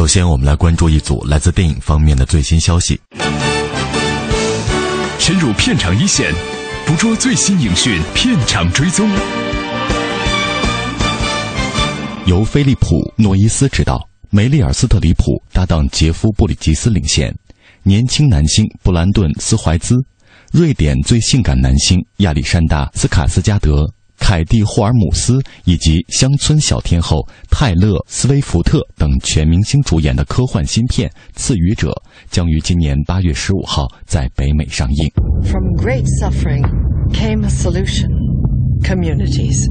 首先，我们来关注一组来自电影方面的最新消息。深入片场一线，捕捉最新影讯，片场追踪。由菲利普·诺伊斯执导，梅丽尔·斯特里普搭档杰夫·布里吉斯领衔，年轻男星布兰顿·斯怀兹，瑞典最性感男星亚历山大·斯卡斯加德。凯蒂·霍尔姆斯以及乡村小天后泰勒·斯威夫特等全明星主演的科幻新片《赐予者》将于今年八月十五号在北美上映。From great suffering came a solution. Communities.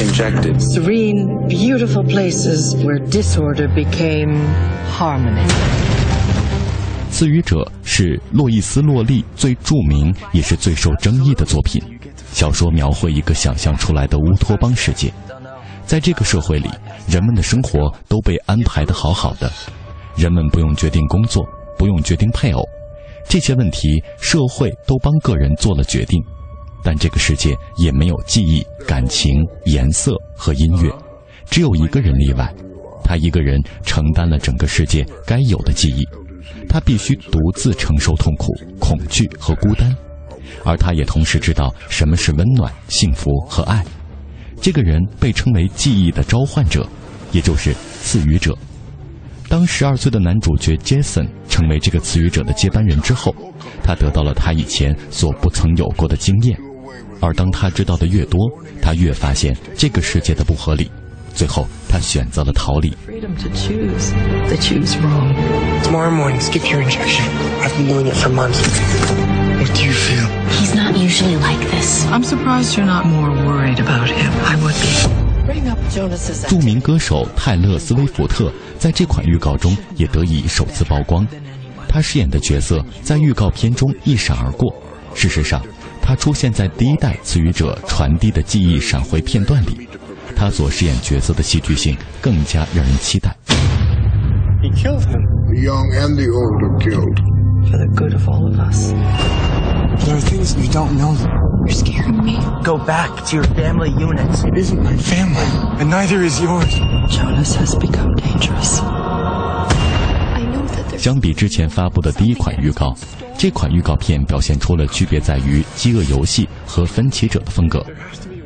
injected. Serene, beautiful places where disorder became harmony.《赐予者》是洛伊斯·洛利最著名也是最受争议的作品。小说描绘一个想象出来的乌托邦世界，在这个社会里，人们的生活都被安排得好好的，人们不用决定工作，不用决定配偶，这些问题社会都帮个人做了决定。但这个世界也没有记忆、感情、颜色和音乐，只有一个人例外，他一个人承担了整个世界该有的记忆，他必须独自承受痛苦、恐惧和孤单。而他也同时知道什么是温暖、幸福和爱。这个人被称为记忆的召唤者，也就是赐予者。当十二岁的男主角杰森成为这个赐予者的接班人之后，他得到了他以前所不曾有过的经验。而当他知道的越多，他越发现这个世界的不合理。最后，他选择了逃离。What do you feel? He's not usually like this. I'm surprised you're not more worried about him. I would be. Bring up Jonas's 著名歌手泰勒·斯威夫特在这款预告中也得以首次曝光。他饰演的角色在预告片中一闪而过。事实上，他出现在第一代赐予者传递的记忆闪回片段里。他所饰演角色的戏剧性更加让人期待。He killed him. The young and the old are killed. For the good of all of us. There are things you don't know. You're scaring me. Go back to your family units. It isn't my family, and neither is yours. Jonas has become dangerous. I know that there's 相比之前发布的第一款预告，这款预告片表现出了区别在于《饥饿游戏》和《分歧者》的风格。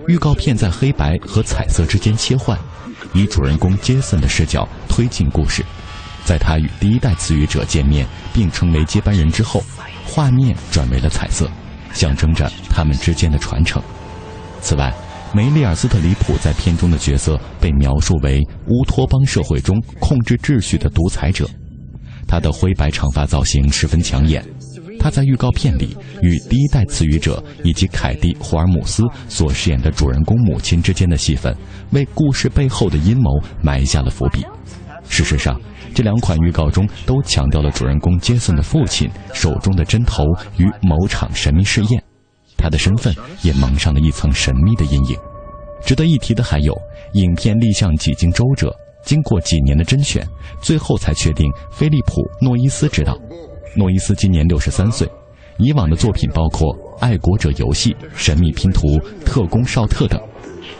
预告片在黑白和彩色之间切换，以主人公杰森的视角推进故事。在他与第一代赐予者见面并成为接班人之后，画面转为了彩色，象征着他们之间的传承。此外，梅丽尔·斯特里普在片中的角色被描述为乌托邦社会中控制秩序的独裁者。他的灰白长发造型十分抢眼。他在预告片里与第一代赐予者以及凯蒂·霍尔姆斯所饰演的主人公母亲之间的戏份，为故事背后的阴谋埋下了伏笔。事实上，这两款预告中都强调了主人公杰森的父亲手中的针头与某场神秘试验，他的身份也蒙上了一层神秘的阴影。值得一提的还有，影片立项几经周折，经过几年的甄选，最后才确定菲利普·诺伊斯执导。诺伊斯今年六十三岁，以往的作品包括《爱国者游戏》《神秘拼图》《特工绍特》等，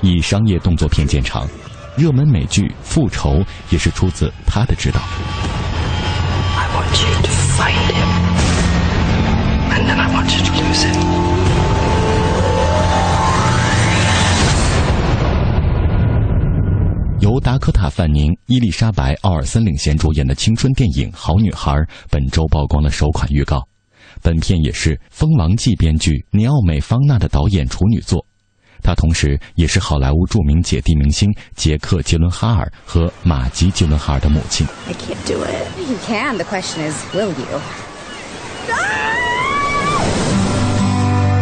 以商业动作片见长。热门美剧《复仇》也是出自他的指导。I want you to find him. And then I want you to lose him. 由达科塔·范宁、伊丽莎白·奥尔森领衔主演的青春电影《好女孩》本周曝光了首款预告。本片也是《蜂王记》编剧尼奥美·方纳的导演处女作，她同时也是好莱坞着名姐弟明星杰克·杰伦哈尔和玛吉·杰伦哈尔的母亲。 I can't do it. You can. The question is, will you?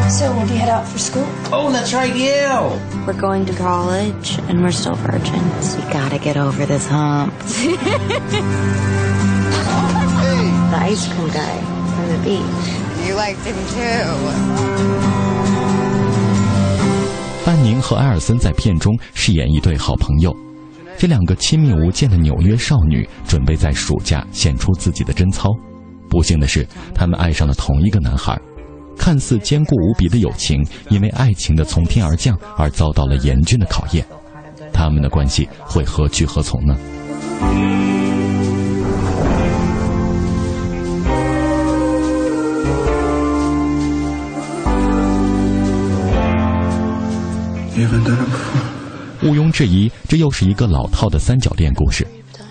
So, will you head out for school? Oh, that's right, you. We're going to college and we're still virgins. We gotta get over this hump. the ice cream guy from the beach. You liked him too. 范宁和埃尔森在片中饰演一对好朋友，这两个亲密无间的纽约少女准备在暑假献出自己的贞操。不幸的是，他们爱上了同一个男孩。看似坚固无比的友情，因为爱情的从天而降而遭到了严峻的考验。他们的关系会何去何从呢？毋庸置疑，这又是一个老套的三角恋故事。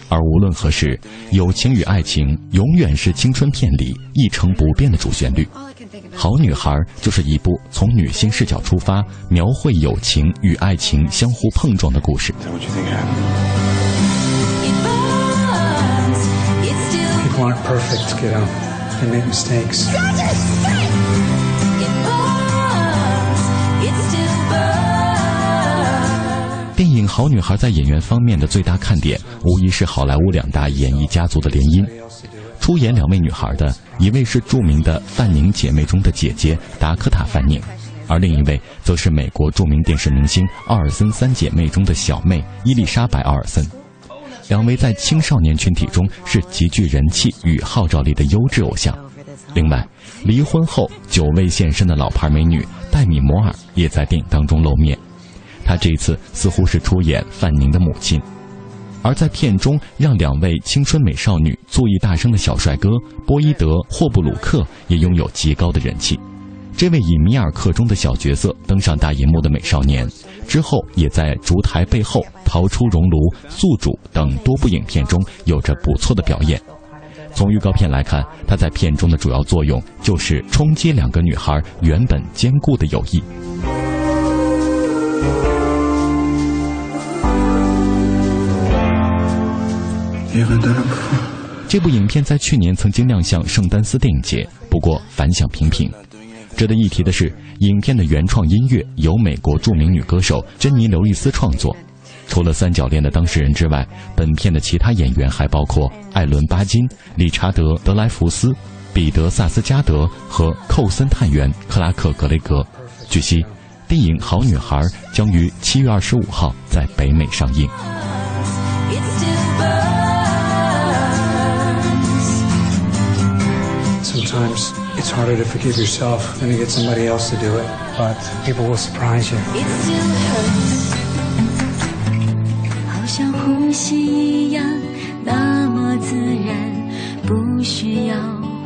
而无论何时，友情与爱情永远是青春片里一成不变的主旋律。好女孩就是一部从女性视角出发，描绘友情与爱情相互碰撞的故事。People aren't perfect, kiddo. They make mistakes. 电影《好女孩》在演员方面的最大看点，无疑是好莱坞两大演艺家族的联姻。出演两位女孩的，一位是著名的范宁姐妹中的姐姐达科塔·范宁，而另一位则是美国著名电视明星奥尔森三姐妹中的小妹伊丽莎白·奥尔森。两位在青少年群体中是极具人气与号召力的优质偶像。另外，离婚后久未现身的老牌美女戴米·摩尔也在电影当中露面。她这一次似乎是出演范宁的母亲，而在片中让两位青春美少女作艺大声的小帅哥波伊德·霍布鲁克也拥有极高的人气。这位以米尔克中的小角色登上大银幕的美少年，之后也在《烛台背后》《逃出熔炉》《宿主》等多部影片中有着不错的表演。从预告片来看，他在片中的主要作用就是冲击两个女孩原本坚固的友谊。这部影片在去年曾经亮相圣丹斯电影节，不过反响平平。值得一提的是，影片的原创音乐由美国著名女歌手珍妮·刘易斯创作。除了三角恋的当事人之外，本片的其他演员还包括艾伦·巴金、理查德·德莱福斯、彼得·萨斯加德和寇森探员克拉克·格雷格。据悉，电影《好女孩》将于七月二十五号在北美上映。Sometimes it's harder to forgive yourself than to get somebody else to do it, but people will surprise you. 好像呼吸一样，那么自然，不需要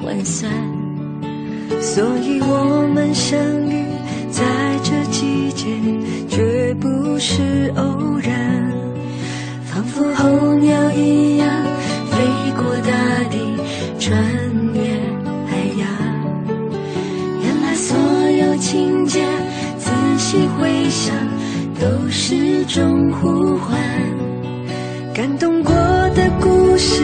换算。所以我们相遇在这季节，绝不是偶然。仿佛候鸟一样，飞过大地，穿情节，仔细回想，都是种呼唤。感动过的故事，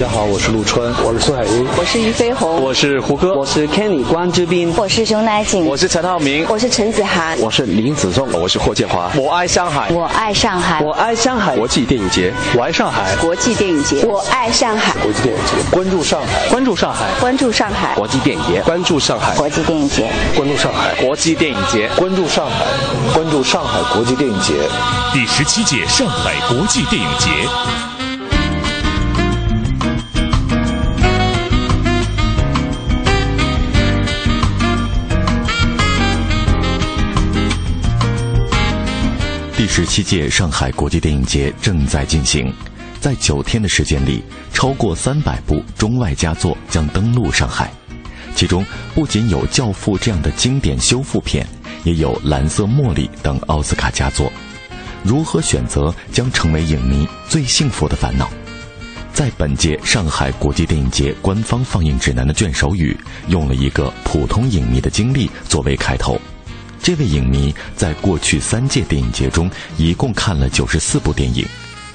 大家好，我是陆川，我是孙海英，我是俞飞鸿，我是胡歌，我是 Kenny 关之斌，我是熊乃瑾，我是陈浩民，我是陈子涵，我是林子颂，我是霍建华。我爱上海，我爱上海，我爱上海。国际电影节，我爱上海。国际电影节，我爱上海。国际电影节，关注上海，关注上海，关注上海。国际电影节，关注上海。国际电影节，关注上海。国际电影节，关注上海，关注上海国际电影节。第十七届上海国际电影节。第十七届上海国际电影节正在进行，在九天的时间里，超过三百部中外佳作将登陆上海。其中不仅有《教父》这样的经典修复片，也有《蓝色茉莉》等奥斯卡佳作。如何选择将成为影迷最幸福的烦恼？在本届上海国际电影节官方放映指南的卷首语，用了一个普通影迷的经历作为开头。这位影迷在过去三届电影节中一共看了九十四部电影，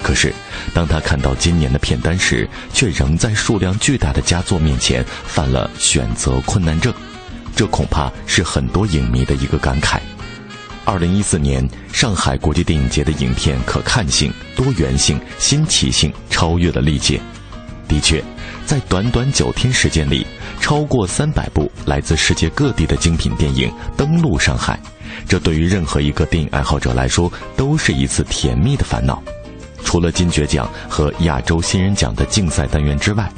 可是当他看到今年的片单时，却仍在数量巨大的佳作面前犯了选择困难症。这恐怕是很多影迷的一个感慨。二零一四年上海国际电影节的影片可看性、多元性、新奇性超越了历届。的确，在短短九天时间里。超过三百部来自世界各地的精品电影登陆上海，这对于任何一个电影爱好者来说都是一次甜蜜的烦恼。除了金爵奖和亚洲新人奖的竞赛单元之外，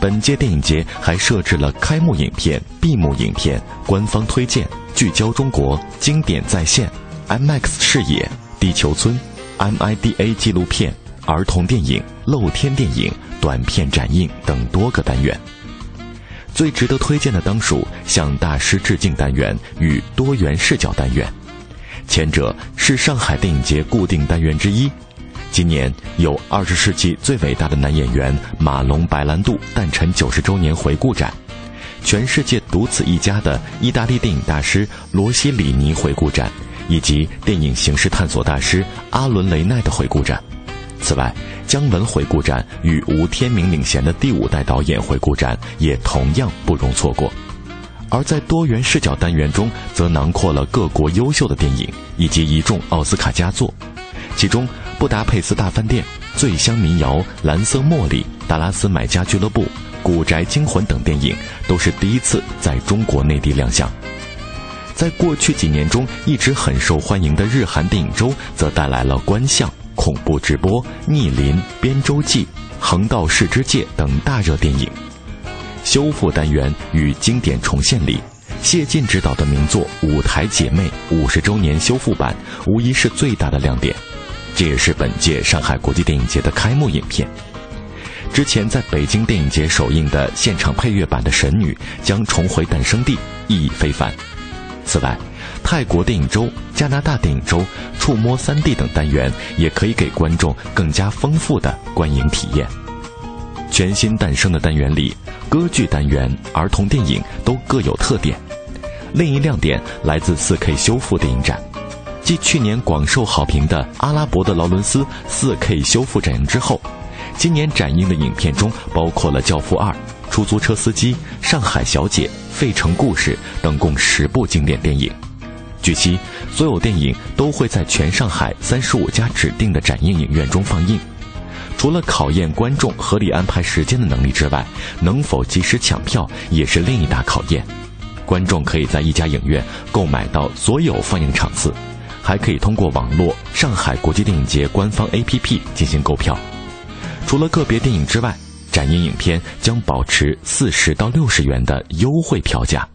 本届电影节还设置了开幕影片、闭幕影片、官方推荐、聚焦中国、经典再现、IMAX 视野、地球村、MIDA 纪录片、儿童电影、露天电影、短片展映等多个单元。最值得推荐的当属向大师致敬单元与多元视角单元，前者是上海电影节固定单元之一。今年有二十世纪最伟大的男演员马龙白兰度诞辰九十周年回顾展，全世界独此一家的意大利电影大师罗西里尼回顾展，以及电影形式探索大师阿伦雷奈的回顾展。此外，姜文回顾展与吴天明领衔的第五代导演回顾展也同样不容错过。而在多元视角单元中，则囊括了各国优秀的电影以及一众奥斯卡佳作，其中《布达佩斯大饭店》《醉乡民谣》《蓝色茉莉》《达拉斯买家俱乐部》《古宅惊魂》等电影都是第一次在中国内地亮相。在过去几年中一直很受欢迎的日韩电影周，则带来了观象。恐怖直播、逆鳞、边洲记、横道世之介等大热电影，修复单元与经典重现里，谢晋执导的名作《舞台姐妹》五十周年修复版，无疑是最大的亮点。这也是本届上海国际电影节的开幕影片。之前在北京电影节首映的现场配乐版的《神女》将重回诞生地，意义非凡。此外，泰国电影周、加拿大电影周、触摸三 D 等单元，也可以给观众更加丰富的观影体验。全新诞生的单元里，歌剧单元、儿童电影都各有特点。另一亮点来自 4K 修复电影展，继去年广受好评的《阿拉伯的劳伦斯》4K 修复展映之后，今年展映的影片中包括了《教父二》、《出租车司机》、《上海小姐》、《费城故事》等共十部经典电影。据悉，所有电影都会在全上海三十五家指定的展映影院中放映。除了考验观众合理安排时间的能力之外，能否及时抢票也是另一大考验。观众可以在一家影院购买到所有放映场次，还可以通过网络上海国际电影节官方 APP 进行购票。除了个别电影之外，展映影片将保持四十到六十元的优惠票价。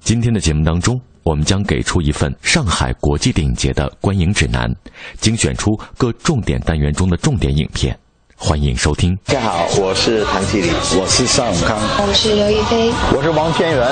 今天的节目当中，我们将给出一份上海国际电影节的观影指南，精选出各重点单元中的重点影片。欢迎收听。大家好，我是谭继礼，我是尚永康，我是刘亦菲，我是王天元，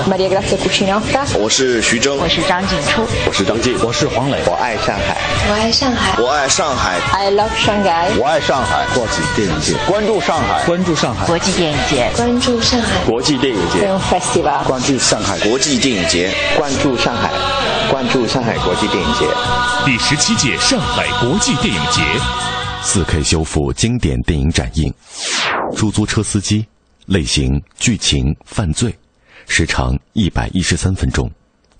我是徐峥，我是张景初，我是张晋，我是黄磊。我爱上海，我爱上海，我爱上海，I love Shanghai，我爱上海。国际电影节，关注上海，关注上海，国际电影节，关注上海，国际电影节，Film Festival，关注上海，国际电影节，关注上海，关注上海国际电影节，第十七届上海国际电影节。4K 修复经典电影展映，出租车司机，类型剧情犯罪，时长一百一十三分钟，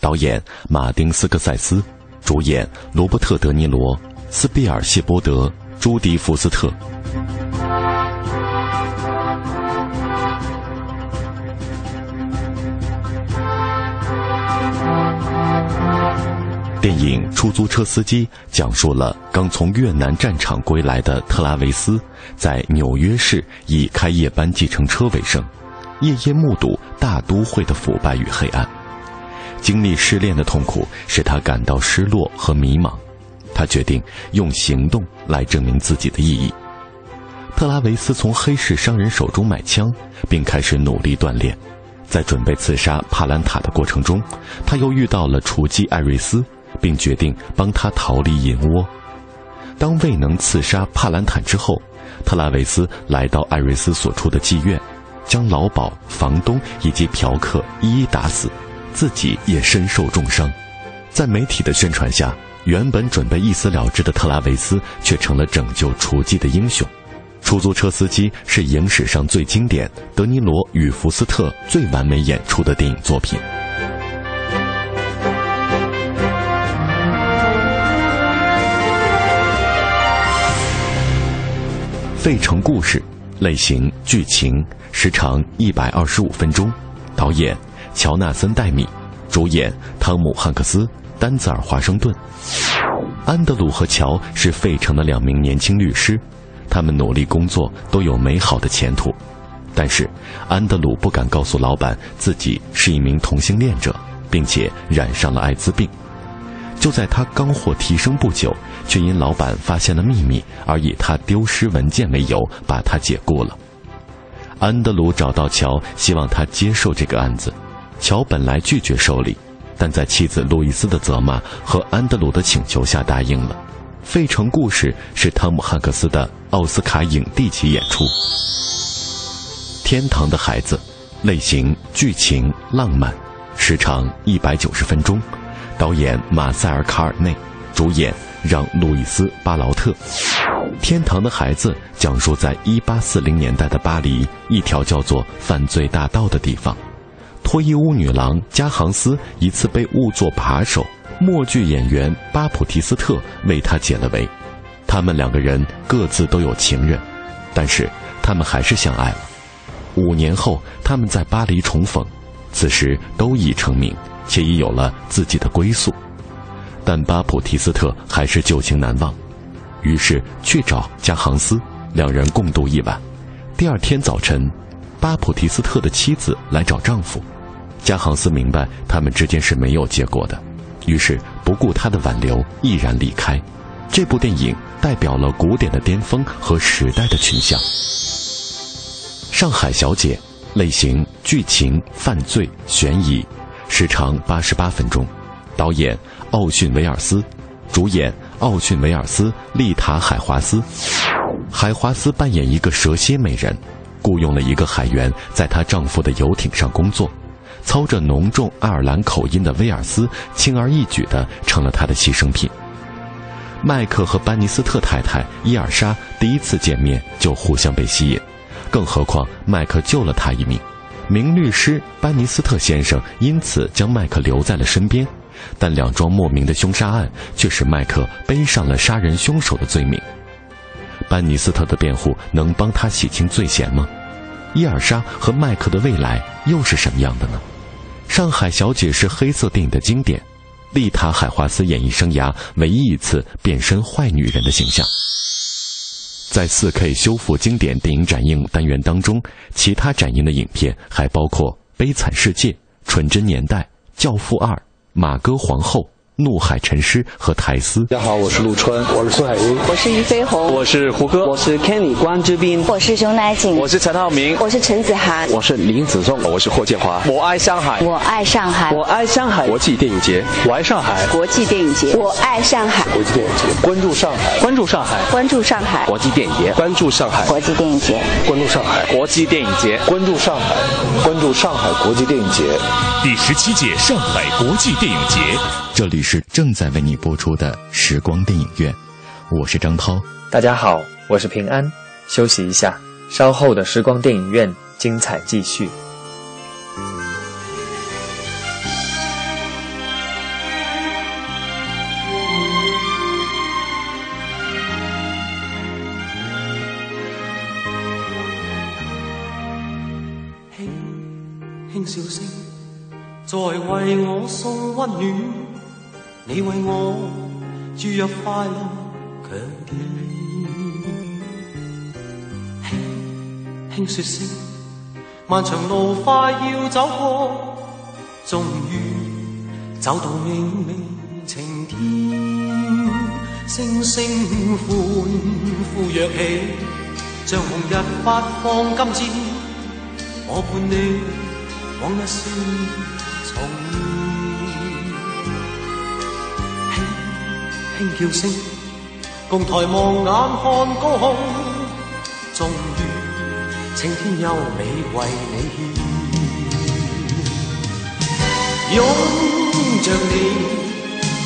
导演马丁斯科塞斯，主演罗伯特德尼罗、斯皮尔谢波德、朱迪福斯特。影《出租车司机》讲述了刚从越南战场归来的特拉维斯，在纽约市以开夜班计程车为生，夜夜目睹大都会的腐败与黑暗。经历失恋的痛苦使他感到失落和迷茫，他决定用行动来证明自己的意义。特拉维斯从黑市商人手中买枪，并开始努力锻炼。在准备刺杀帕兰塔的过程中，他又遇到了雏妓艾瑞斯。并决定帮他逃离银窝。当未能刺杀帕兰坦之后，特拉维斯来到艾瑞斯所处的妓院，将老鸨、房东以及嫖客一一打死，自己也身受重伤。在媒体的宣传下，原本准备一死了之的特拉维斯却成了拯救雏妓的英雄。出租车司机是影史上最经典、德尼罗与福斯特最完美演出的电影作品。费城故事，类型剧情，时长一百二十五分钟，导演乔纳森戴米，主演汤姆汉克斯、丹泽尔华盛顿。安德鲁和乔是费城的两名年轻律师，他们努力工作，都有美好的前途。但是，安德鲁不敢告诉老板自己是一名同性恋者，并且染上了艾滋病。就在他刚获提升不久，却因老板发现了秘密而以他丢失文件为由把他解雇了。安德鲁找到乔，希望他接受这个案子。乔本来拒绝受理，但在妻子路易斯的责骂和安德鲁的请求下答应了。《费城故事》是汤姆汉克斯的奥斯卡影帝级演出。《天堂的孩子》，类型剧情浪漫，时长一百九十分钟。导演马塞尔·卡尔内，主演让·路易斯·巴劳特，《天堂的孩子》讲述在1840年代的巴黎一条叫做犯罪大道的地方，脱衣舞女郎加航斯一次被误作扒手，默剧演员巴普提斯特为他解了围。他们两个人各自都有情人，但是他们还是相爱了。五年后，他们在巴黎重逢，此时都已成名。且已有了自己的归宿，但巴普提斯特还是旧情难忘，于是去找加杭斯，两人共度一晚。第二天早晨，巴普提斯特的妻子来找丈夫，加杭斯明白他们之间是没有结果的，于是不顾他的挽留，毅然离开。这部电影代表了古典的巅峰和时代的群像。上海小姐，类型剧情犯罪悬疑。时长八十八分钟，导演奥逊维尔斯，主演奥逊维尔斯、丽塔海华斯。海华斯扮演一个蛇蝎美人，雇佣了一个海员在她丈夫的游艇上工作。操着浓重爱尔兰口音的威尔斯，轻而易举地成了他的牺牲品。麦克和班尼斯特太太伊尔莎第一次见面就互相被吸引，更何况麦克救了他一命。名律师班尼斯特先生因此将麦克留在了身边，但两桩莫名的凶杀案却使麦克背上了杀人凶手的罪名。班尼斯特的辩护能帮他洗清罪嫌吗？伊尔莎和麦克的未来又是什么样的呢？上海小姐是黑色电影的经典，丽塔海华斯演艺生涯唯一一次变身坏女人的形象。在 4K 修复经典电影展映单元当中，其他展映的影片还包括《悲惨世界》《纯真年代》《教父二》《马哥皇后》。怒海沉尸和苔丝。大家好，我是陆川，我是孙海英，我是俞飞鸿，我是胡歌，我是 Kenny 关之斌，我是熊乃瑾，我是陈浩民，我是陈子涵，我是林子颂，我是霍建华。我爱上海，我爱上海，我爱上海。国际电影节，我爱上海。国际电影节，我爱上海。国际电影节，关注上海，关注上海，关注上海。国际电影节，关注上海。国际电影节，关注上海。国际电影节，关注上海，关注上海国际电影节。第十七届上海国际电影节，这里是正在为你播出的。时光电影院，我是张涛。大家好，我是平安。休息一下，稍后的时光电影院精彩继续。轻轻笑声，在为我送温暖。你为我注入快乐强健，轻轻说声，漫长路快要走过，终于走到明媚晴天，星星欢呼跃起，像红日发放金箭，我伴你往日笑重现。轻叫声，共抬望眼看高空，终于青天优美为你献。拥着你，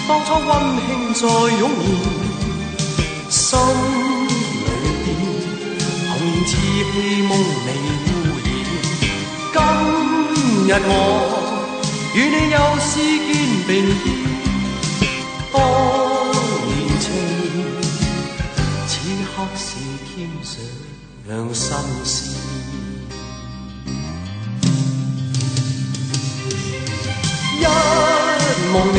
当初温馨再涌现，心里边红颜稚气梦未污染。今日我与你又视肩并肩，当。心事，一望你，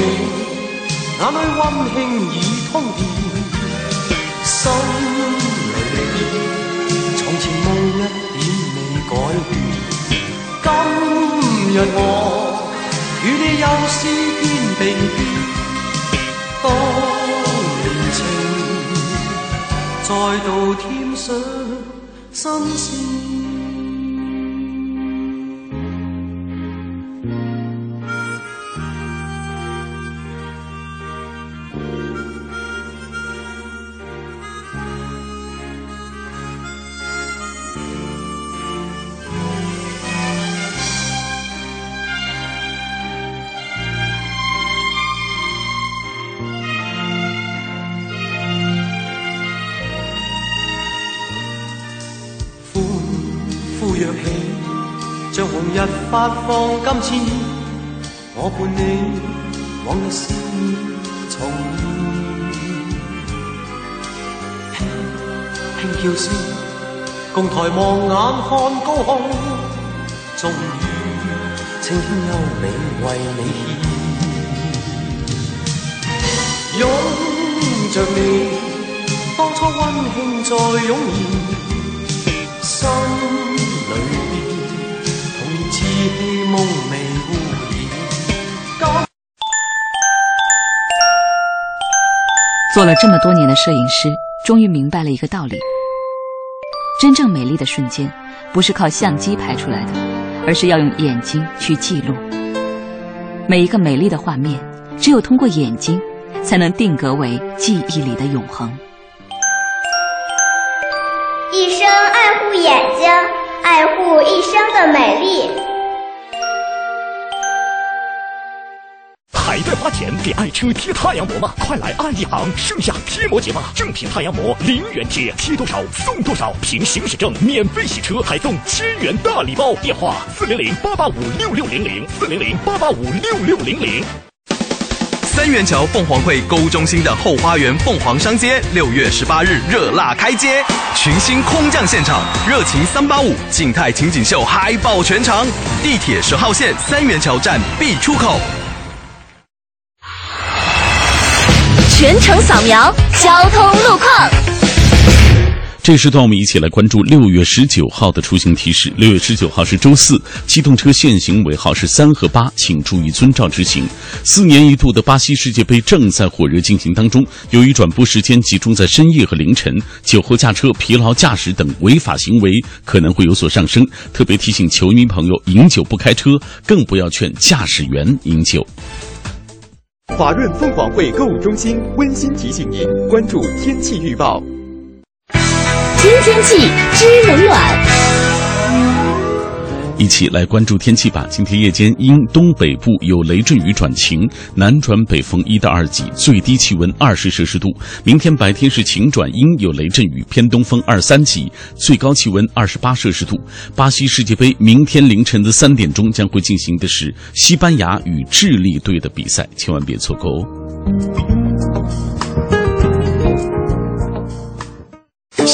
眼里温馨已通电，心里边从前梦一点未改变。今日我与你又是肩并肩，再度添上。新鲜。发放金箭，我伴你往日笑面重现。轻轻叫声，共抬望眼看高空，终于青天优美为你献。拥着你，当初温馨再涌现，心里。做了这么多年的摄影师，终于明白了一个道理：真正美丽的瞬间，不是靠相机拍出来的，而是要用眼睛去记录。每一个美丽的画面，只有通过眼睛，才能定格为记忆里的永恒。一生爱护眼睛，爱护一生的美丽。还在花钱给爱车贴太阳膜吗？快来爱一行盛夏贴膜节吧！正品太阳膜零元贴，贴多少送多少，凭行驶证免费洗车，还送千元大礼包。电话：四零零八八五六六零零，四零零八八五六六零零。三元桥凤凰汇购物中心的后花园凤凰商街，六月十八日热辣开街，群星空降现场，热情三八五静态情景秀嗨爆全场，地铁十号线三元桥站 B 出口。全程扫描交通路况。这时段，我们一起来关注六月十九号的出行提示。六月十九号是周四，机动车限行尾号是三和八，请注意遵照执行。四年一度的巴西世界杯正在火热进行当中，由于转播时间集中在深夜和凌晨，酒后驾车、疲劳驾驶等违法行为可能会有所上升。特别提醒球迷朋友，饮酒不开车，更不要劝驾驶员饮酒。华润凤凰汇购物中心温馨提醒您关注天气预报。听天气知冷暖，一起来关注天气吧。今天夜间因东北部有雷阵雨转晴，南转北风一到二级，最低气温二十摄氏度。明天白天是晴转阴，有雷阵雨，偏东风二三级，最高气温二十八摄氏度。巴西世界杯明天凌晨的三点钟将会进行的是西班牙与智利队的比赛，千万别错过哦。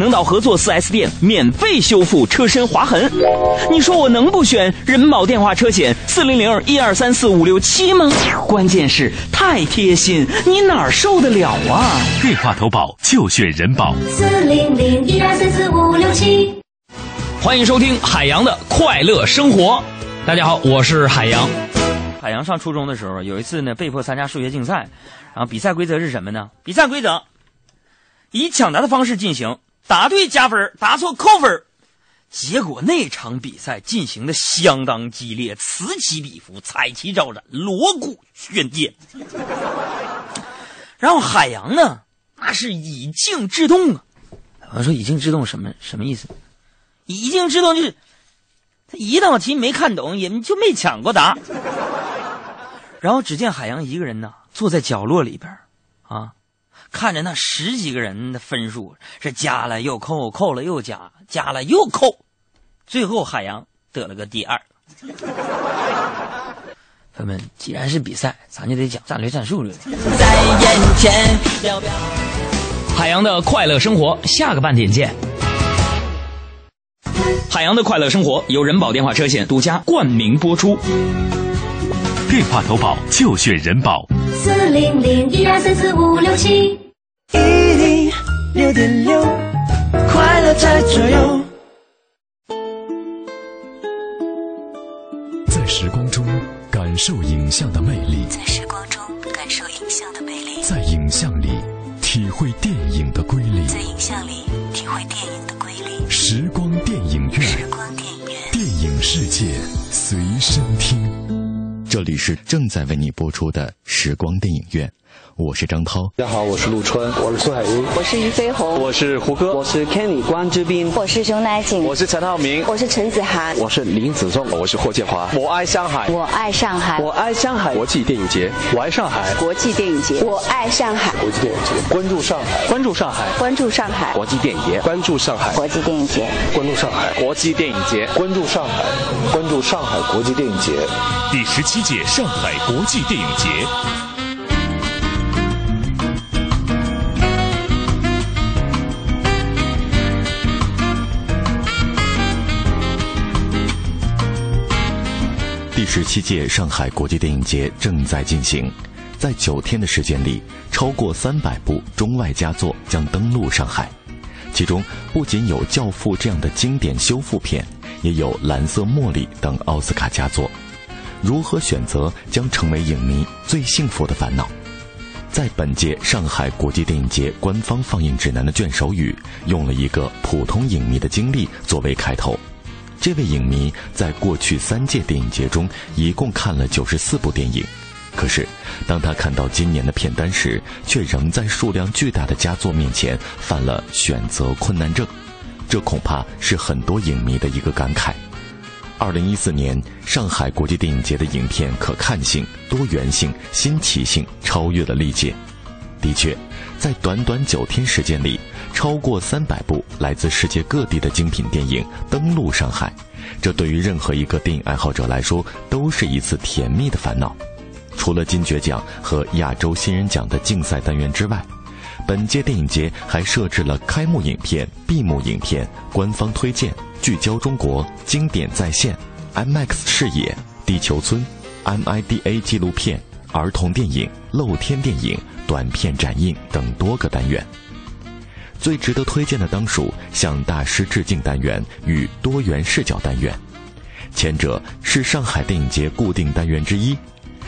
能到合作 4S 店免费修复车身划痕，你说我能不选人保电话车险四零零一二三四五六七吗？关键是太贴心，你哪受得了啊？电话投保就选人保四零零一二三四五六七。欢迎收听海洋的快乐生活。大家好，我是海洋。海洋上初中的时候，有一次呢被迫参加数学竞赛，然后比赛规则是什么呢？比赛规则以抢答的方式进行。答对加分，答错扣分。结果那场比赛进行的相当激烈，此起彼伏，彩旗招展，锣鼓喧天。然后海洋呢，那是以静制动啊。我说以静制动什么什么意思？以静制动就是他一道题没看懂，也就没抢过答。然后只见海洋一个人呢，坐在角落里边啊。看着那十几个人的分数是加了又扣，扣了又加，加了又扣，最后海洋得了个第二。朋友们，既然是比赛，咱就得讲战略战术了。在眼前，海洋的快乐生活，下个半点见。海洋的快乐生活由人保电话车险独家冠名播出，电话投保就选人保。四零零一二三四五六七，一零六点六，快乐在左右。在时光中感受影像的魅力，在时光中感受影像的魅力，在影像里体会电影的瑰丽，在影像里体会电影的瑰丽。时光电影院，时光电影院，电影世界随身听。这里是正在为你播出的时光电影院。我是张涛，大家好，我是陆川，我是苏海英，我是俞飞鸿，我是胡歌，我是 Kenny 关之斌，我是熊乃瑾，我是陈浩民，我是陈子涵，我是林子颂，我是霍建华。我爱上海，我爱上海，我爱上海。国际电影节，我爱上海国际电影节，我爱上海国际电影节，关注上海，关注上海，关注上海国际电影节，关注上海国际电影节，关注上海国际电影节，关注上海，关注上海国际电影节，第十七届上海国际电影节。第十七届上海国际电影节正在进行，在九天的时间里，超过三百部中外佳作将登陆上海。其中不仅有《教父》这样的经典修复片，也有《蓝色茉莉》等奥斯卡佳作。如何选择将成为影迷最幸福的烦恼？在本届上海国际电影节官方放映指南的卷首语，用了一个普通影迷的经历作为开头。这位影迷在过去三届电影节中一共看了九十四部电影，可是当他看到今年的片单时，却仍在数量巨大的佳作面前犯了选择困难症。这恐怕是很多影迷的一个感慨。二零一四年上海国际电影节的影片可看性、多元性、新奇性超越了历届。的确，在短短九天时间里，超过三百部来自世界各地的精品电影登陆上海，这对于任何一个电影爱好者来说，都是一次甜蜜的烦恼。除了金爵奖和亚洲新人奖的竞赛单元之外，本届电影节还设置了开幕影片、闭幕影片、官方推荐。聚焦中国经典再现，IMAX 视野、地球村、MIDA 纪录片、儿童电影、露天电影、短片展映等多个单元。最值得推荐的当属向大师致敬单元与多元视角单元，前者是上海电影节固定单元之一。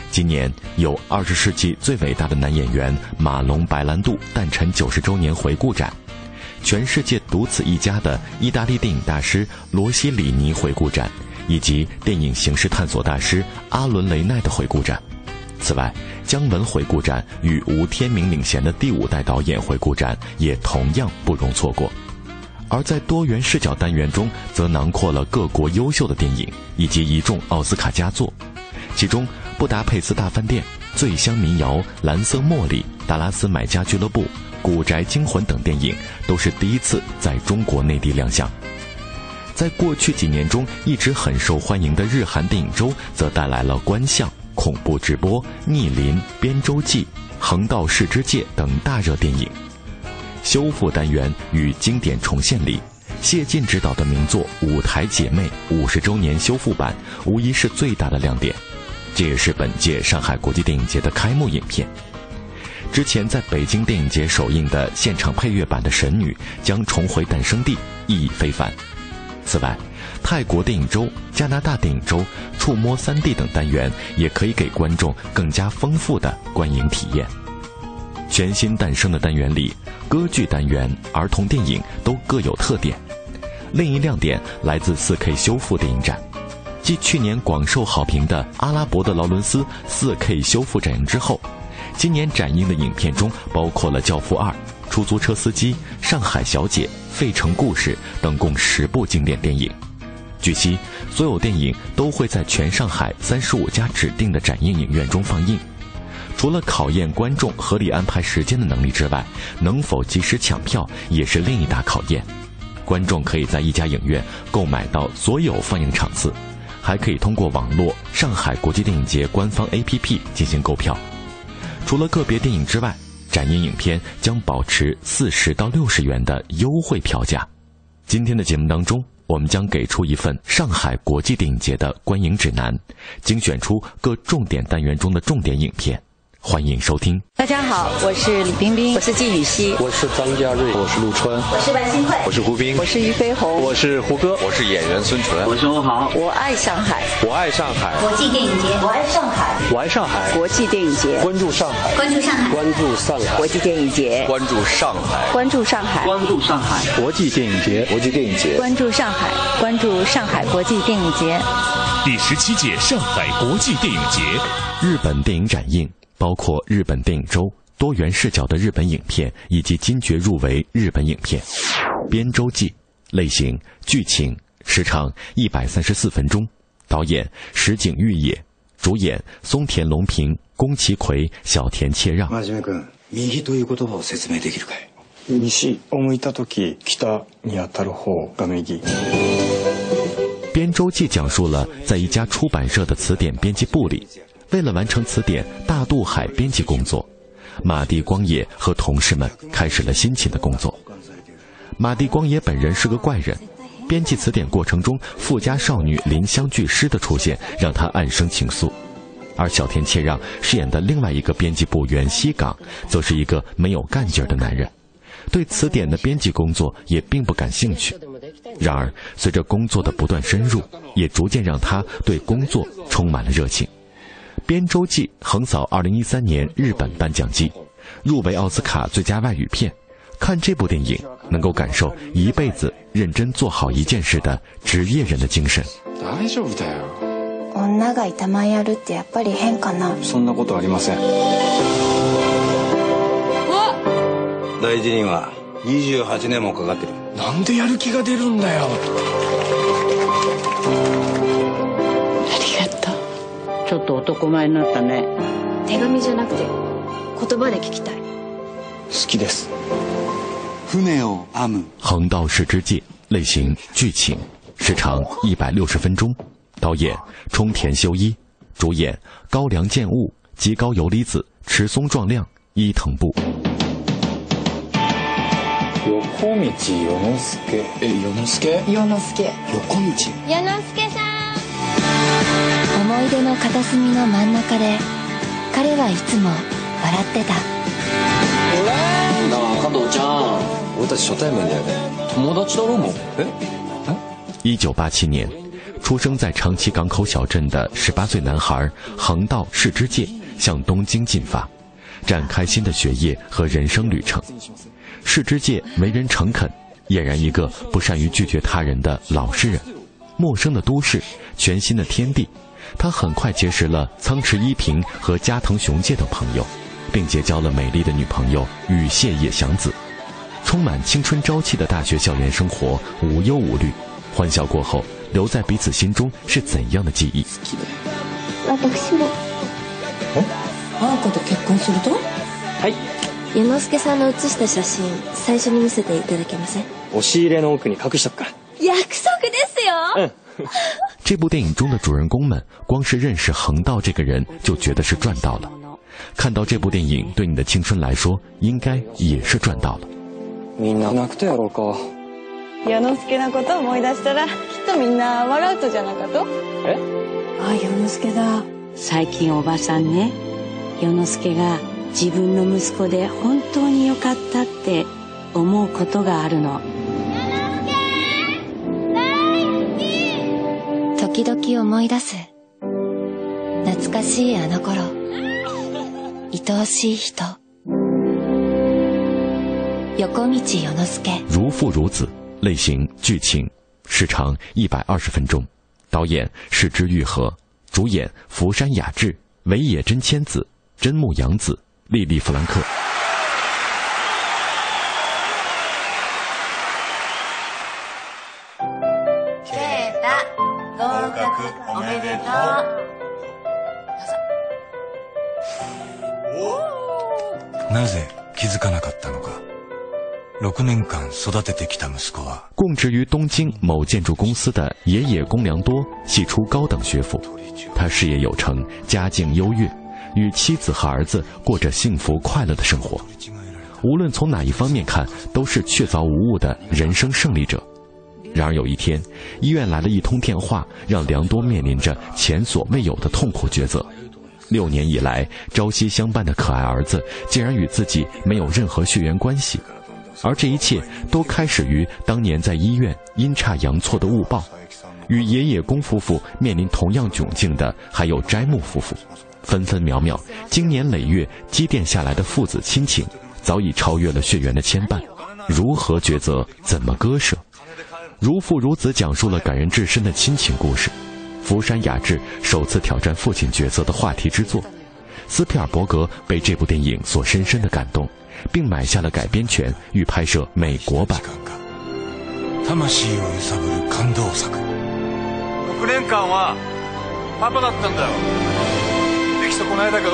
今年有二十世纪最伟大的男演员马龙白兰度诞辰九十周年回顾展。全世界独此一家的意大利电影大师罗西里尼回顾展，以及电影形式探索大师阿伦雷奈的回顾展。此外，姜文回顾展与吴天明领衔的第五代导演回顾展也同样不容错过。而在多元视角单元中，则囊括了各国优秀的电影以及一众奥斯卡佳作，其中《布达佩斯大饭店》《醉乡民谣》《蓝色茉莉》《达拉斯买家俱乐部》。《古宅惊魂》等电影都是第一次在中国内地亮相。在过去几年中一直很受欢迎的日韩电影周，则带来了《观象》《恐怖直播》《逆鳞》《边洲记》《横道世之介》等大热电影。修复单元与经典重现里，谢晋执导的名作《舞台姐妹》五十周年修复版，无疑是最大的亮点。这也是本届上海国际电影节的开幕影片。之前在北京电影节首映的现场配乐版的《神女》将重回诞生地，意义非凡。此外，泰国电影周、加拿大电影周、触摸 3D 等单元也可以给观众更加丰富的观影体验。全新诞生的单元里，歌剧单元、儿童电影都各有特点。另一亮点来自 4K 修复电影展，继去年广受好评的《阿拉伯的劳伦斯》4K 修复展映之后。今年展映的影片中包括了《教父二》《出租车司机》《上海小姐》《费城故事》等共十部经典电影。据悉，所有电影都会在全上海三十五家指定的展映影院中放映。除了考验观众合理安排时间的能力之外，能否及时抢票也是另一大考验。观众可以在一家影院购买到所有放映场次，还可以通过网络上海国际电影节官方 APP 进行购票。除了个别电影之外，展映影片将保持四十到六十元的优惠票价。今天的节目当中，我们将给出一份上海国际电影节的观影指南，精选出各重点单元中的重点影片。欢迎收听。大家好，我是李冰冰，我是季雨熙，我是张家瑞，我是陆川，我是万新慧，我是胡兵，我是俞飞鸿，我是胡歌，我是演员孙淳，我是欧豪。我爱上海，我爱上海。国际电影节，我爱上海，我爱上海。国际电影节，关注上海，关注上海，关注上海。国际电影节，关注上海，关注上海，关注上海。国际电影节，国际电影节，关注上海，关注上海国际电影节。第十七届上海国际电影节，日本电影展映。包括日本电影周多元视角的日本影片，以及金爵入围日本影片《边州记》，类型剧情，时长一百三十四分钟，导演石井裕也，主演松田龙平、宫崎葵、小田切让。真面君，右という言葉を説明できるかい？西を向いたとき、北に当たる方が右。边州记讲述了在一家出版社的词典编辑部里。 为了完成词典大渡海编辑工作，马蒂光野和同事们开始了辛勤的工作。马蒂光野本人是个怪人，编辑词典过程中，富家少女林香巨师的出现让他暗生情愫。而小田切让饰演的另外一个编辑部员西岗，则是一个没有干劲儿的男人，对词典的编辑工作也并不感兴趣。然而，随着工作的不断深入，也逐渐让他对工作充满了热情。《边州记》横扫2013年日本颁奖季，入围奥斯卡最佳外语片。看这部电影，能够感受一辈子认真做好一件事的职业人的精神。大丈夫だよ。女が板前やるってやっぱり変かな。そんなことありません。大事には28年もかかってる。 なんでやる気が出るんだよ。 ちょっと男前になったね。手紙じゃなくて言葉で聞きたい。好きです。船を編む。横道世之介类型剧情，时长一百六十分钟，导演冲田修一，主演高良健悟、吉高由里子、池松壮亮、伊藤步。横道世之介え世之介世之介横道世之介さん思い出の片隅の真ん中で彼はいつも笑ってたなあ加藤ちゃん俺たち初対面だよね友達だろもうえ一九八七年，出生在长崎港口小镇的十八岁男孩横道世之介向东京进发，展开新的学业和人生旅程。世之介为人诚恳，俨然一个不善于拒绝他人的老实人。陌生的都市，全新的天地， 他很快结识了仓池一平和加藤雄介等朋友，并结交了美丽的女朋友羽蟹野祥子。充满青春朝气的大学校园生活无忧无虑，欢笑过后留在彼此心中是怎样的记忆？私もあんこと結婚するとはい世之介さんの写した写真最初に見せていただけません押し入れの奥に隠しとくから約束ですよ 这部电影中的主人公们，光是认识横道这个人就觉得是赚到了。看到这部电影，对你的青春来说，应该也是赚到了。みんな泣くとやろうか世之介のこと思い出したらきっとみんな笑うとじゃなかとえあ世之介だ最近おばさんね世之介が自分の息子で本当によかったって思うことがあるの 時々思い出す懐かしいあの頃愛おしい人横道世之介如父如子类型剧情，时长一百二十分钟，导演是之愈合，主演福山雅治、尾野真千子、真木阳子、莉莉弗兰克。 めでとうなぜ気づかなかったのか6年間育ててきた息子は供职于东京某建筑公司的野野公良多系出高等学府，他事业有成，家境优越，与妻子和儿子过着幸福快乐的生活。无论从哪一方面看，都是确凿无误的人生胜利者。 然而有一天，医院来了一通电话，让良多面临着前所未有的痛苦抉择。六年以来朝夕相伴的可爱儿子，竟然与自己没有任何血缘关系。而这一切都开始于当年在医院阴差阳错的误报。与野野公夫妇面临同样窘境的还有斋木夫妇，分分秒秒、经年累月积淀下来的父子亲情，早已超越了血缘的牵绊。如何抉择？怎么割舍？如父如子讲述了感人至深的亲情故事。福山雅治首次挑战父亲角色的话题之作，斯皮尔伯格被这部电影所深深的感动，并买下了改编权，欲拍摄美国版。魂を揺さぶる感動作6年間はパパだったんだよ出来損ないだけど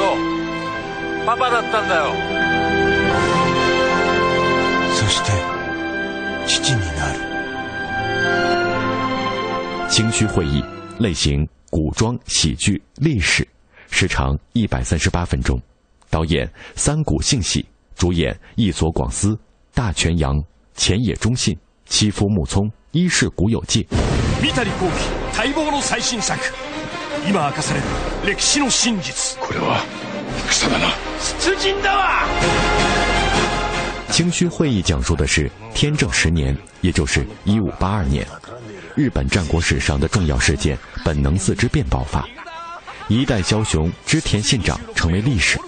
パパだったんだよそして父になる 清虚会议类型古装喜剧历史，时长一百三十八分钟，导演三谷幸喜，主演一所广司、大泉洋、前野忠信、妻夫木聪、伊势谷有介。三谷幸喜待望の最新作今明かされる歴史の真実これは戦だな出陣だわ 清虚会议讲述的是天正十年，也就是一五八二年，日本战国史上的重要事件本能寺之变爆发，一代枭雄织田信长成为历史，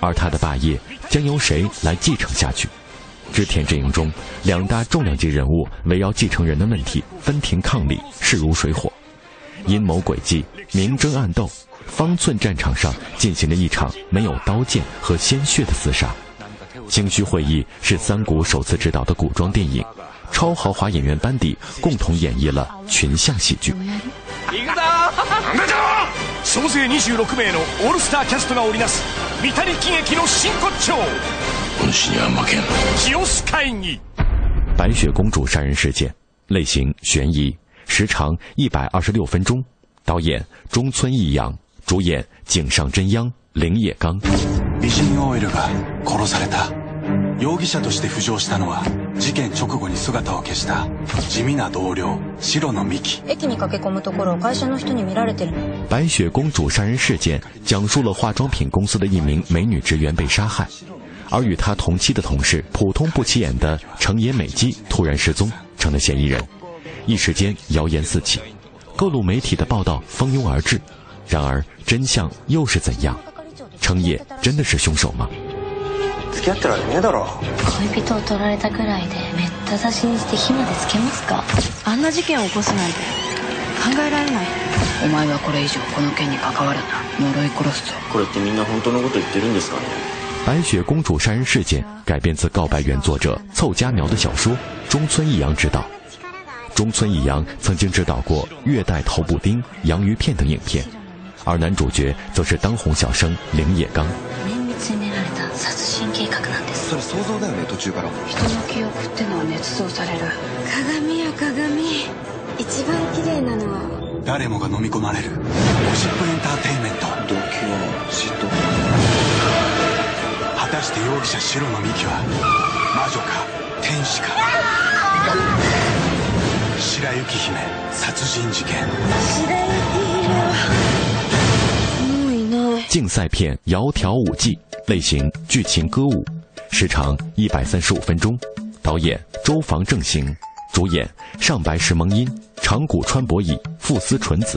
而他的霸业将由谁来继承下去？织田阵营中两大重量级人物围绕继承人的问题分庭抗礼，势如水火，阴谋诡计、明争暗斗，方寸战场上进行了一场没有刀剑和鲜血的厮杀。清虚会议是三谷首次执导的古装电影， 超豪华演员班底共同演绎了群像喜剧。総勢26名のオールスターキャストが織りなす三谷喜劇の真骨頂お主には負けん清須会議白雪公主杀人事件类型悬疑时长一百二十六分钟导演中村义阳主演井上真央铃野刚 美人 OL が殺された容疑者として浮上したのは事件直後に姿を消した地味な同僚白野美希駅に駆け込むところを会社の人に見られてるの白雪公主杀人事件讲述了化妆品公司的一名美女职员被杀害而与她同期的同事普通不起眼的成野美纪突然失踪成了嫌疑人一时间谣言四起各路媒体的报道蜂拥而至然而真相又是怎样 成野真的是凶手吗付き合ってるわけねえだろ恋人を取られたくらいでめった刺しにして火までつけますかあんな事件を起こすなんて考えられないお前はこれ以上この件に関わるな呪い殺すぞこれってみんな本当のこと言ってるんですかね白雪公主杀人事件改编自告白原作者凑佳苗的小说中村义阳执导中村义阳曾经执导过月带头部丁洋芋片等影片 而男主角则是当红小生铃野刚。綿密に練られた殺人計画なんです。それ想像だよね途中から人の記憶ってのは捏造される。鏡よ鏡。一番綺麗なのは。誰もが飲み込まれる。ゴシップエンターテインメント。動機は嫉妬果たして容疑者白野美希は魔女か天使か。白雪姫殺人事件。白雪姫は竞赛片《窈窕舞伎》类型剧情歌舞，时长一百三十五分钟，导演周防正行，主演上白石萌音、长谷川博乙、富司纯子。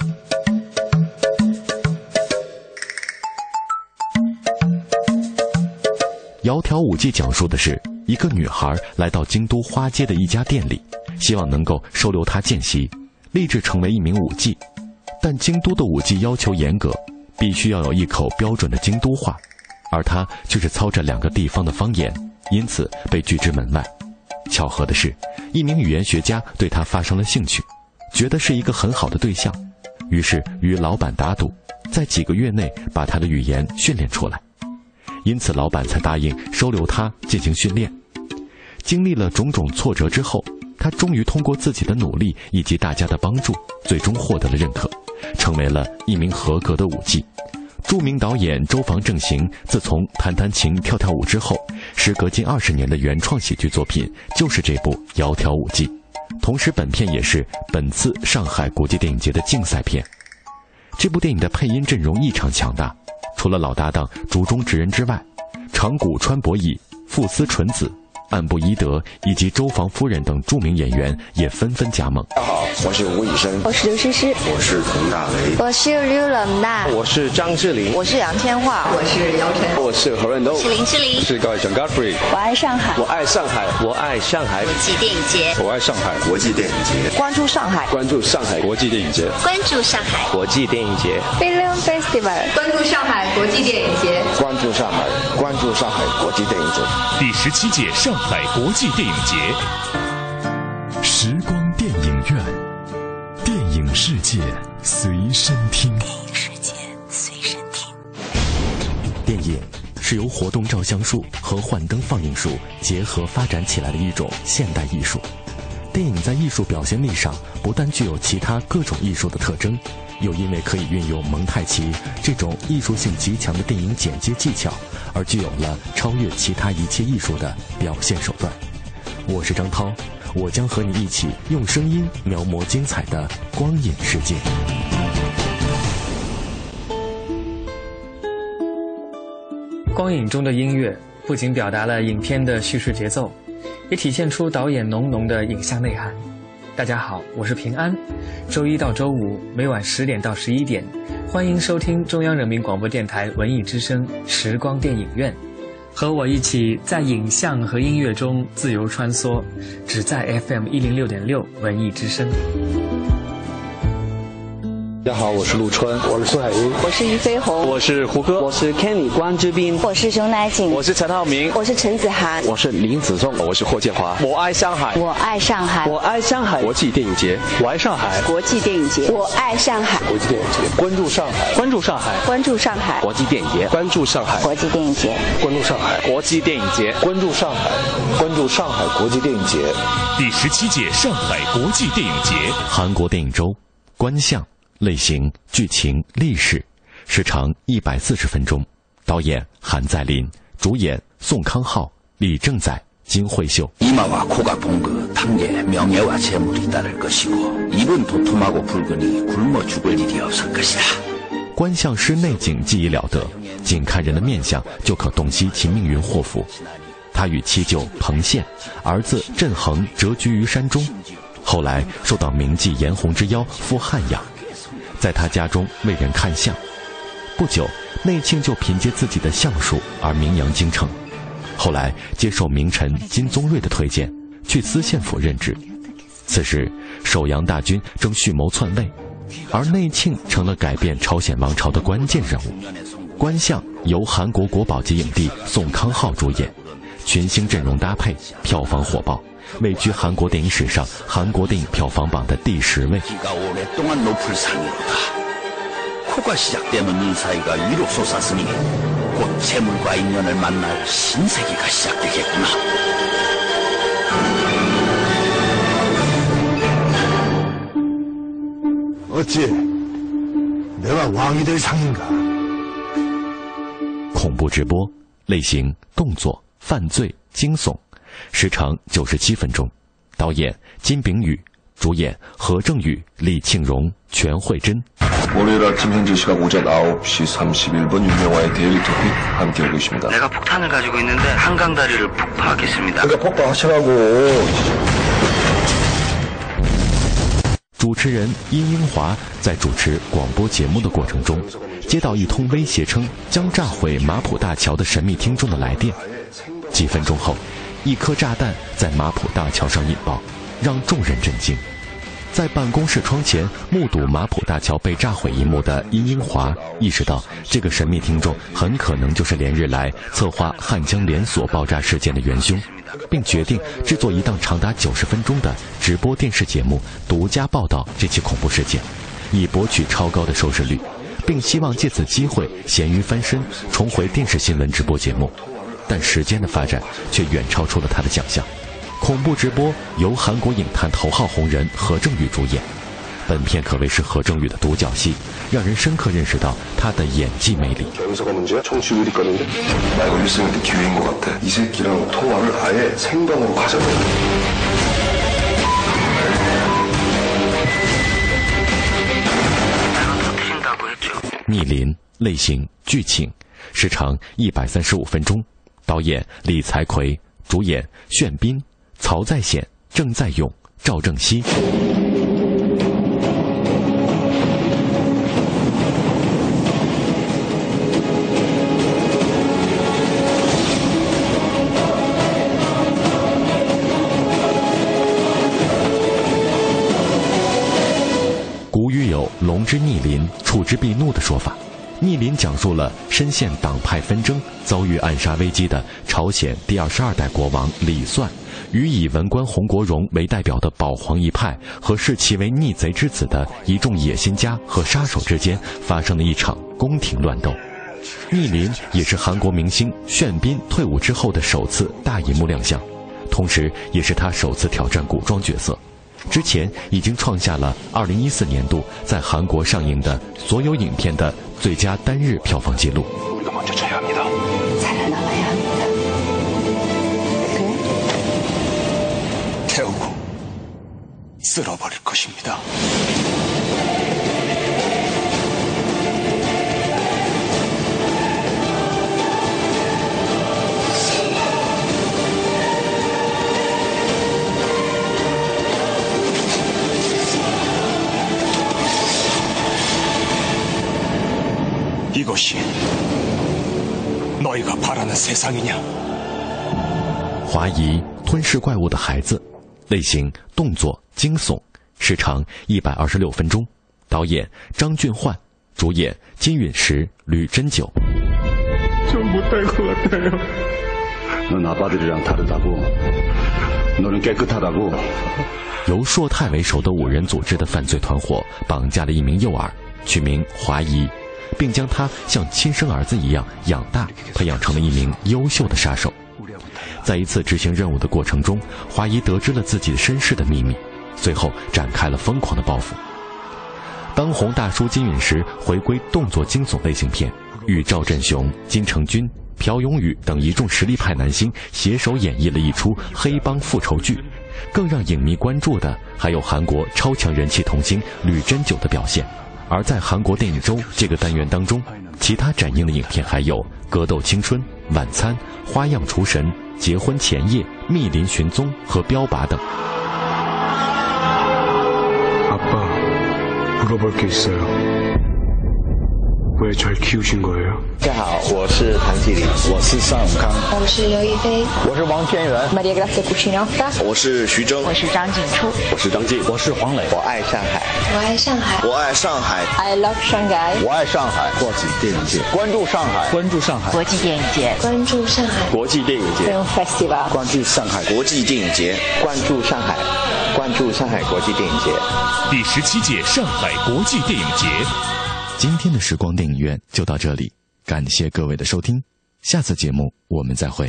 《窈窕舞伎》讲述的是一个女孩来到京都花街的一家店里，希望能够收留她见习，立志成为一名舞妓。但京都的舞伎要求严格，必须要有一口标准的京都话，而他却是操着两个地方的方言，因此被拒之门外。巧合的是，一名语言学家对他发生了兴趣，觉得是一个很好的对象，于是与老板打赌，在几个月内把他的语言训练出来。因此，老板才答应收留他进行训练。经历了种种挫折之后，他终于通过自己的努力以及大家的帮助，最终获得了认可，成为了一名合格的舞妓。著名导演周防正行自从弹弹琴、跳跳舞之后，时隔近二十年的原创喜剧作品就是这部《窈窕舞伎》。同时，本片也是本次上海国际电影节的竞赛片。这部电影的配音阵容异常强大。除了老搭档竹中直人之外，长谷川博乙、富司纯子、岸部一德以及周防夫人等著名演员也纷纷加盟。大家好，我是吴宇森，我是刘诗诗，我是佟大为，我是刘冷娜，我是张智霖，我是杨千嬅，我是姚晨，我是何润东，我是林志玲，我是高以翔 Godfrey，我爱上海，我爱上海，我爱上海。国际电影节，我爱上海。国际电影节，关注上海，关注上海。国际电影节，关注上海。国际电影节，Film Festival，关注上海国际电影节，关注上海，关注上海国际电影节，第十七届上海国际电影节，时光电影院，电影世界随身听。电影世界随身听。电影是由活动照相术和幻灯放映术结合发展起来的一种现代艺术。电影在艺术表现力上不但具有其他各种艺术的特征，又因为可以运用蒙太奇这种艺术性极强的电影剪接技巧，而具有了超越其他一切艺术的表现手段。我是张涛，我将和你一起用声音描摹精彩的光影世界。光影中的音乐不仅表达了影片的叙事节奏，也体现出导演浓浓的影像内涵。大家好，我是平安。周一到周五每晚十点到十一点，欢迎收听中央人民广播电台文艺之声时光电影院，和我一起在影像和音乐中自由穿梭，只在 FM 一零六点六文艺之声。大家好，我是陆川，我是苏海英，我是俞飞鸿，我是胡歌，我是 Kenny 关之斌，我是熊乃瑾，我是陈浩民，我是陈子涵，我是林子颂，我是霍建华。我爱上海，我爱上海，我爱上海。国际电影节，我爱上海。国际电影节，我爱上海。国际电影节，关注上海，关注上海，关注上海。国际电影节，关注上海。国际电影节，关注上海。国际电影节，关注上海，关注上海。国际电影节。第十七届上海国际电影节，韩国电影周，观象。类型、剧情、历史，时长一百四十分钟。导演韩在林，主演宋康昊、李正宰、金惠秀。이마와코가본그탕계명예와재물이따를것이고입은도톰하고붉으니굶어죽을일이없을것이다观相师内景技艺了得，仅看人的面相就可洞悉其命运祸福。他与妻舅彭宪、儿子镇衡蛰居于山中，后来受到名妓颜红之邀赴汉阳。 在他家中为人看相，不久，内庆就凭借自己的相术而名扬京城。后来接受名臣金宗瑞的推荐，去司县府任职。此时，首阳大军正蓄谋篡位，而内庆成了改变朝鲜王朝的关键人物。观相由韩国国宝级影帝宋康昊主演，群星阵容搭配，票房火爆。位居韩国电影史上韩国电影票房榜的第十位。恐怖直播，类型动作、犯罪、惊悚。时长九十七分钟，导演金炳宇，主演何正宇、李庆荣、全慧珍。월요일아침현지시각오전9시31분윤영화의데일리토픽함께하고있습니다내가폭탄을가지고있는데한강다리를폭파하겠습니다 그러니까폭파하시라고主持人殷英华在主持广播节目的过程中，接到一通威胁称将炸毁马浦大桥的神秘听众的来电。几分钟后。 一颗炸弹在马浦大桥上引爆，让众人震惊。在办公室窗前目睹马浦大桥被炸毁一幕的殷英华意识到，这个神秘听众很可能就是连日来策划汉江连锁爆炸事件的元凶，并决定制作一档长达九十分钟的直播电视节目，独家报道这起恐怖事件，以博取超高的收视率，并希望借此机会咸鱼翻身，重回电视新闻直播节目。但时间的发展却远超出了他的想象。恐怖直播由韩国影坛头号红人何正宇主演，本片可谓是何正宇的独角戏，让人深刻认识到他的演技魅力。逆鳞类型剧情，时长一百三十五分钟。导演李才奎，主演炫斌、曹在显、郑在勇、赵正熙。古语有“龙之逆鳞，触之必怒”的说法。逆鳞讲述了深陷党派纷争、遭遇暗杀危机的朝鲜第二十二代国王李算，与以文官洪国荣为代表的保皇一派和视其为逆贼之子的一众野心家和杀手之间发生的一场宫廷乱斗。逆鳞也是韩国明星炫斌退伍之后的首次大银幕亮相，同时也是他首次挑战古装角色。之前已经创下了二零一四年度在韩国上映的所有影片的最佳单日票房纪录。태우고쓸어버릴것입니다 이것이너희가바라는세상이냐华谊吞噬怪物的孩子，类型动作惊悚，时长一百二十六分钟。 导演张俊焕，主演金允石、吕珍九。 좀 못할 것 같아요. 넌 아빠들이랑 다르다고. 너는 깨끗하다고. 由硕泰为首的五人组织的犯罪团伙绑架了一名幼儿，取名华谊， 并将他像亲生儿子一样养大，培养成了一名优秀的杀手。在一次执行任务的过程中，华谊得知了自己身世的秘密，随后展开了疯狂的报复。当红大叔金允石回归动作惊悚类型片，与赵振雄、金成军、朴永宇等一众实力派男星携手演绎了一出黑帮复仇剧。更让影迷关注的还有韩国超强人气童星吕珍九的表现。而在韩国电影周这个单元当中，其他展映的影片还有《格斗青春》《晚餐》《花样厨神》《结婚前夜》《密林寻踪》和《标靶》等。 아빠, 물어볼 게 있어요. 大家好，我是谭礼，我是尚永康，我是刘亦菲，我是王千源，Maria Grazia c u c i n o t a 我是徐峥，我是张景初，我是张晋，我是黄磊，我爱上海，我爱上海，我爱上海，I love Shanghai，我爱上海。国际电影节，关注上海，关注上海。国际电影节，关注上海。国际电影节，Festival，关注上海。国际电影节，关注上海，关注上海国际电影节，第十七届上海国际电影节。今天的时光电影院就到这里，感谢各位的收听，下次节目我们再会。